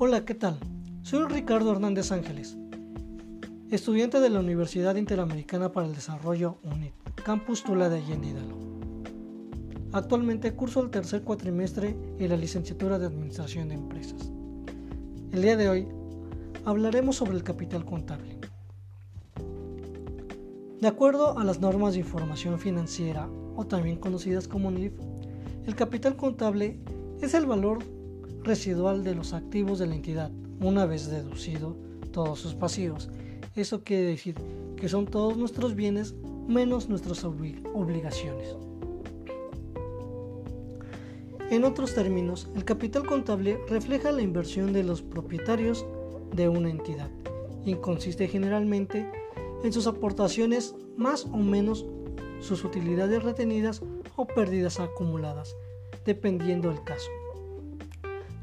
Hola, ¿qué tal? Soy Ricardo Hernández Ángeles, estudiante de la Universidad Interamericana para el Desarrollo UNIT, Campus Tula de Allende Hidalgo. Actualmente curso el tercer cuatrimestre en la licenciatura de Administración de Empresas. El día de hoy hablaremos sobre el capital contable. De acuerdo a las normas de información financiera, o también conocidas como NIF, el capital contable es el valor residual de los activos de la entidad, una vez deducido todos sus pasivos. Eso quiere decir que son todos nuestros bienes menos nuestras obligaciones. En otros términos, el capital contable refleja la inversión de los propietarios de una entidad y consiste generalmente en sus aportaciones más o menos sus utilidades retenidas o pérdidas acumuladas, dependiendo del caso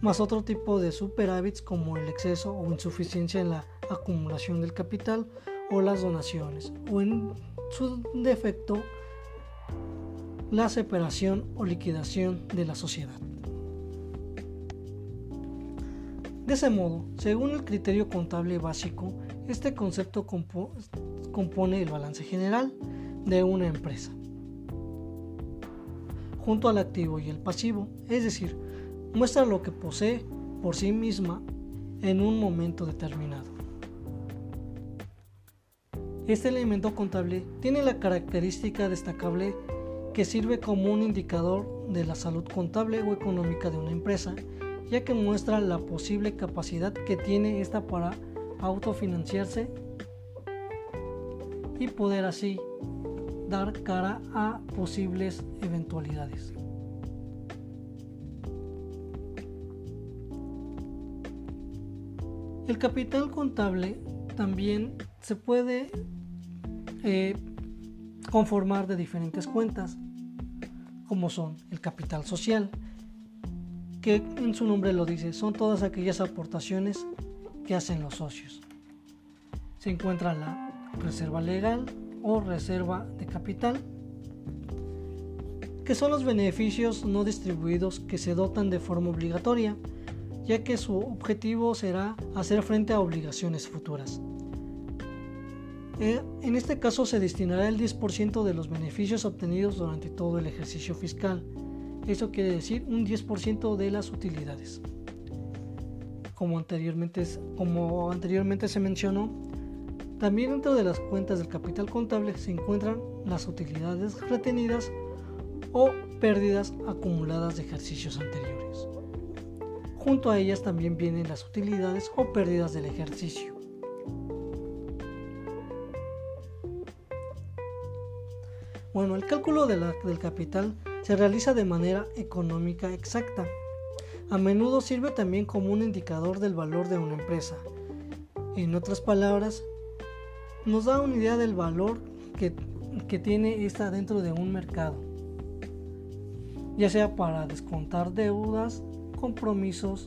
más otro tipo de superávits como el exceso o insuficiencia en la acumulación del capital o las donaciones, o en su defecto la separación o liquidación de la sociedad. De ese modo, según el criterio contable básico, este concepto compone el balance general de una empresa, junto al activo y el pasivo, es decir, muestra lo que posee por sí misma en un momento determinado. Este elemento contable tiene la característica destacable que sirve como un indicador de la salud contable o económica de una empresa, ya que muestra la posible capacidad que tiene esta para autofinanciarse y poder así dar cara a posibles eventualidades. El capital contable también se puede eh, conformar de diferentes cuentas, como son el capital social, que en su nombre lo dice, son todas aquellas aportaciones que hacen los socios. Se encuentra la reserva legal o reserva de capital, que son los beneficios no distribuidos que se dotan de forma obligatoria ya que su objetivo será hacer frente a obligaciones futuras. Eh, en este caso se destinará el 10% de los beneficios obtenidos durante todo el ejercicio fiscal. Eso quiere decir un 10% de las utilidades. Como anteriormente, como anteriormente se mencionó, también dentro de las cuentas del capital contable se encuentran las utilidades retenidas o pérdidas acumuladas de ejercicios anteriores. Junto a ellas también vienen las utilidades o pérdidas del ejercicio. Bueno, el cálculo del capital se realiza de manera económica exacta. A menudo sirve también como un indicador del valor de una empresa. En otras palabras, nos da una idea del valor que, que tiene esta dentro de un mercado, ya sea para descontar deudas compromisos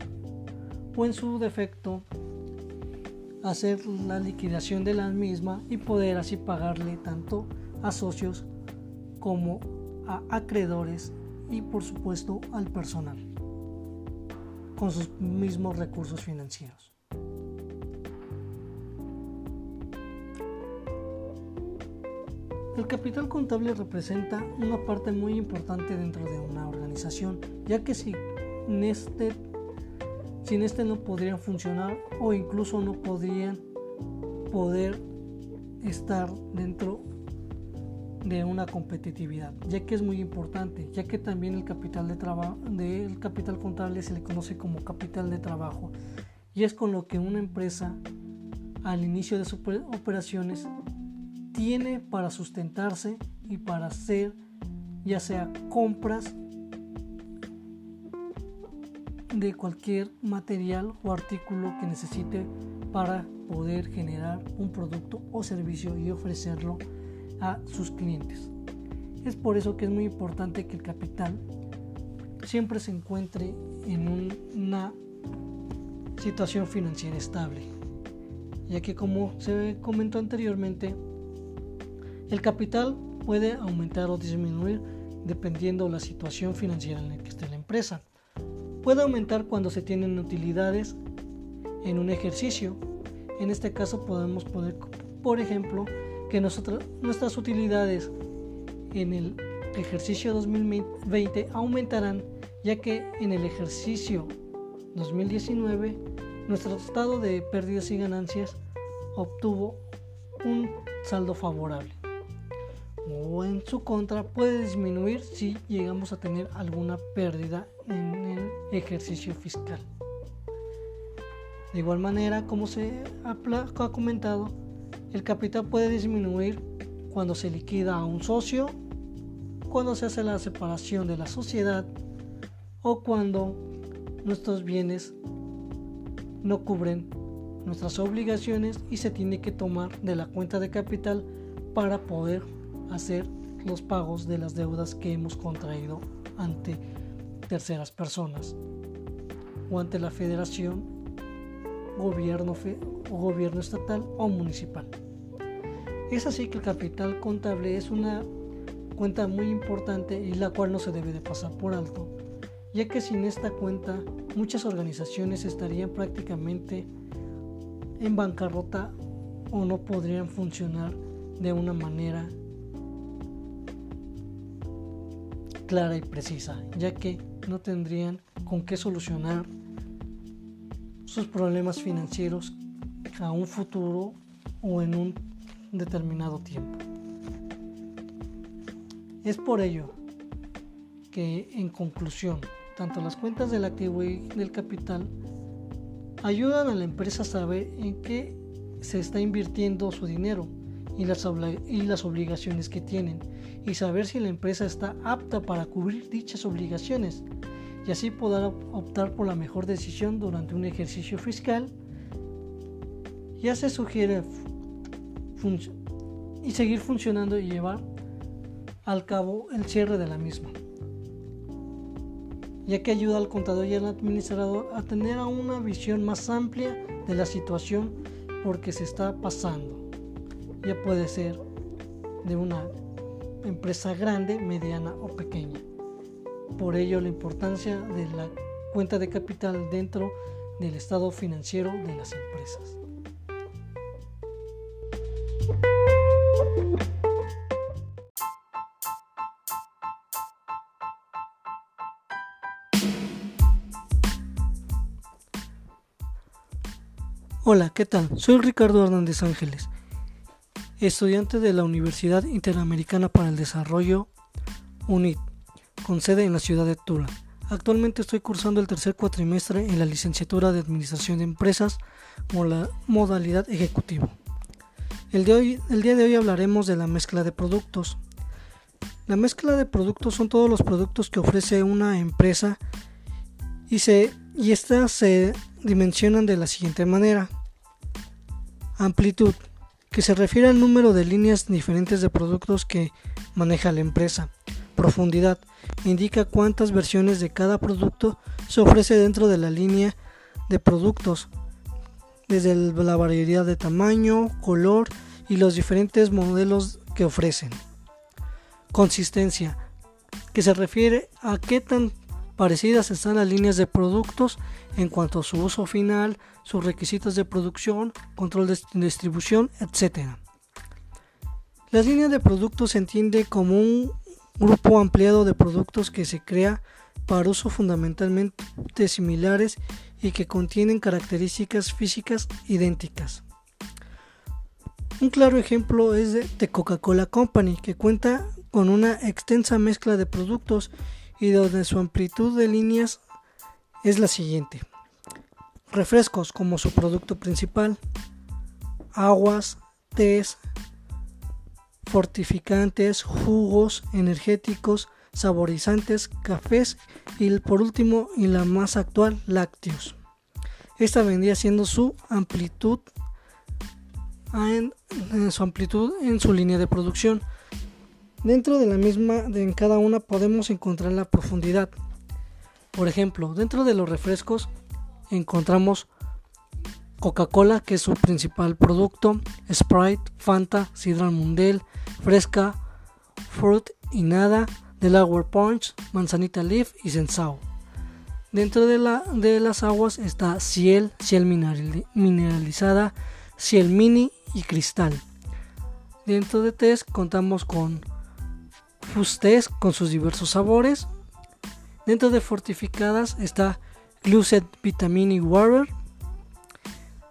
o en su defecto hacer la liquidación de la misma y poder así pagarle tanto a socios como a acreedores y por supuesto al personal con sus mismos recursos financieros. El capital contable representa una parte muy importante dentro de una organización, ya que si este, sin este no podrían funcionar o incluso no podrían poder estar dentro de una competitividad, ya que es muy importante, ya que también el capital de trabajo del capital contable se le conoce como capital de trabajo. Y es con lo que una empresa al inicio de sus operaciones tiene para sustentarse y para hacer ya sea compras de cualquier material o artículo que necesite para poder generar un producto o servicio y ofrecerlo a sus clientes. Es por eso que es muy importante que el capital siempre se encuentre en una situación financiera estable, ya que como se comentó anteriormente, el capital puede aumentar o disminuir dependiendo de la situación financiera en la que esté la empresa. Puede aumentar cuando se tienen utilidades en un ejercicio. En este caso podemos poner, por ejemplo, que nuestras utilidades en el ejercicio 2020 aumentarán ya que en el ejercicio 2019 nuestro estado de pérdidas y ganancias obtuvo un saldo favorable o en su contra puede disminuir si llegamos a tener alguna pérdida en el ejercicio fiscal. De igual manera, como se ha comentado, el capital puede disminuir cuando se liquida a un socio, cuando se hace la separación de la sociedad o cuando nuestros bienes no cubren nuestras obligaciones y se tiene que tomar de la cuenta de capital para poder hacer los pagos de las deudas que hemos contraído ante terceras personas o ante la federación, gobierno, gobierno estatal o municipal. Es así que el capital contable es una cuenta muy importante y la cual no se debe de pasar por alto, ya que sin esta cuenta muchas organizaciones estarían prácticamente en bancarrota o no podrían funcionar de una manera clara y precisa, ya que no tendrían con qué solucionar sus problemas financieros a un futuro o en un determinado tiempo. Es por ello que en conclusión, tanto las cuentas del activo y del capital ayudan a la empresa a saber en qué se está invirtiendo su dinero y las, y las obligaciones que tienen y saber si la empresa está apta para cubrir dichas obligaciones y así poder optar por la mejor decisión durante un ejercicio fiscal. Ya se sugiere y seguir funcionando y llevar al cabo el cierre de la misma, ya que ayuda al contador y al administrador a tener una visión más amplia de la situación porque se está pasando ya puede ser de una empresa grande, mediana o pequeña. Por ello la importancia de la cuenta de capital dentro del estado financiero de las empresas. Hola, ¿qué tal? Soy Ricardo Hernández Ángeles estudiante de la Universidad Interamericana para el Desarrollo UNIT, con sede en la ciudad de Tula. Actualmente estoy cursando el tercer cuatrimestre en la licenciatura de Administración de Empresas con la modalidad ejecutivo. El, el día de hoy hablaremos de la mezcla de productos. La mezcla de productos son todos los productos que ofrece una empresa y, se, y estas se dimensionan de la siguiente manera. Amplitud que se refiere al número de líneas diferentes de productos que maneja la empresa. Profundidad indica cuántas versiones de cada producto se ofrece dentro de la línea de productos, desde la variedad de tamaño, color y los diferentes modelos que ofrecen. Consistencia, que se refiere a qué tan parecidas están las líneas de productos en cuanto a su uso final, sus requisitos de producción, control de distribución, etc. Las líneas de productos se entiende como un grupo ampliado de productos que se crea para uso fundamentalmente similares y que contienen características físicas idénticas. Un claro ejemplo es de Coca-Cola Company, que cuenta con una extensa mezcla de productos y donde su amplitud de líneas es la siguiente. Refrescos como su producto principal, aguas, tés, fortificantes, jugos energéticos, saborizantes, cafés y por último y la más actual, lácteos. Esta vendría siendo su amplitud en, su amplitud en su línea de producción. Dentro de la misma, de en cada una podemos encontrar la profundidad. Por ejemplo, dentro de los refrescos encontramos Coca-Cola, que es su principal producto, Sprite, Fanta, Sidral Mundel, Fresca, Fruit y Nada, Delaware Punch, Manzanita Leaf y Sensao. Dentro de, la, de las aguas está ciel, ciel mineralizada, ciel mini y cristal. Dentro de tés contamos con fustés con sus diversos sabores. Dentro de fortificadas está Glucet Vitamini Water.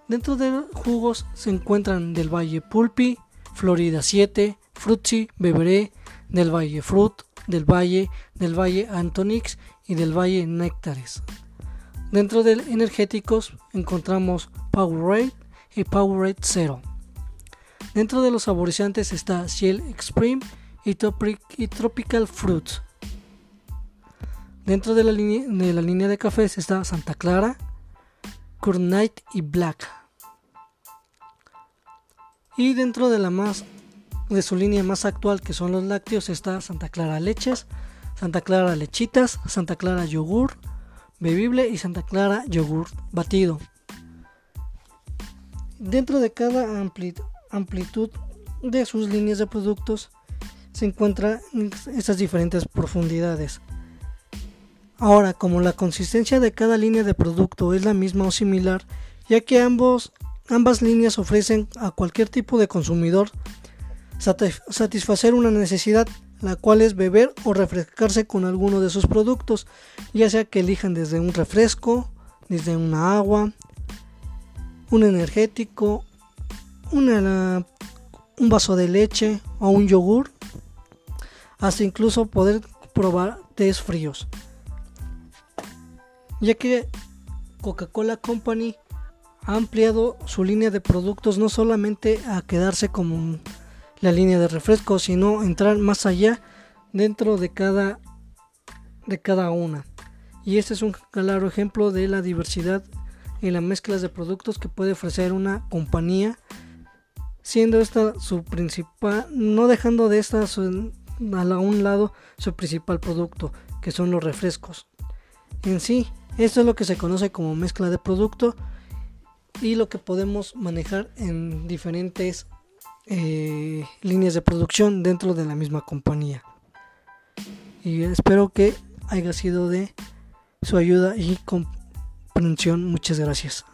Dentro de jugos se encuentran del Valle Pulpi, Florida 7, Frutzi, Beberé, del Valle Fruit, del Valle, del Valle Antonix y del Valle Néctares. Dentro de energéticos encontramos Powerade y Powerade Zero. Dentro de los saborizantes está Ciel Extreme y, Tropical Fruits. Dentro de la, de la línea de cafés está Santa Clara, Night y Black. Y dentro de la más de su línea más actual que son los lácteos está Santa Clara Leches, Santa Clara Lechitas, Santa Clara Yogur bebible y Santa Clara Yogur batido. Dentro de cada amplitud de sus líneas de productos se encuentran estas diferentes profundidades. Ahora, como la consistencia de cada línea de producto es la misma o similar, ya que ambos, ambas líneas ofrecen a cualquier tipo de consumidor satisfacer una necesidad, la cual es beber o refrescarse con alguno de sus productos, ya sea que elijan desde un refresco, desde una agua, un energético, un vaso de leche o un yogur, hasta incluso poder probar tés fríos. Ya que Coca-Cola Company ha ampliado su línea de productos no solamente a quedarse como la línea de refresco, sino entrar más allá dentro de cada, de cada una. Y este es un claro ejemplo de la diversidad en las mezclas de productos que puede ofrecer una compañía, siendo esta su principal, no dejando de esta a un lado su principal producto, que son los refrescos. En sí, esto es lo que se conoce como mezcla de producto y lo que podemos manejar en diferentes eh, líneas de producción dentro de la misma compañía. Y espero que haya sido de su ayuda y comprensión. Muchas gracias.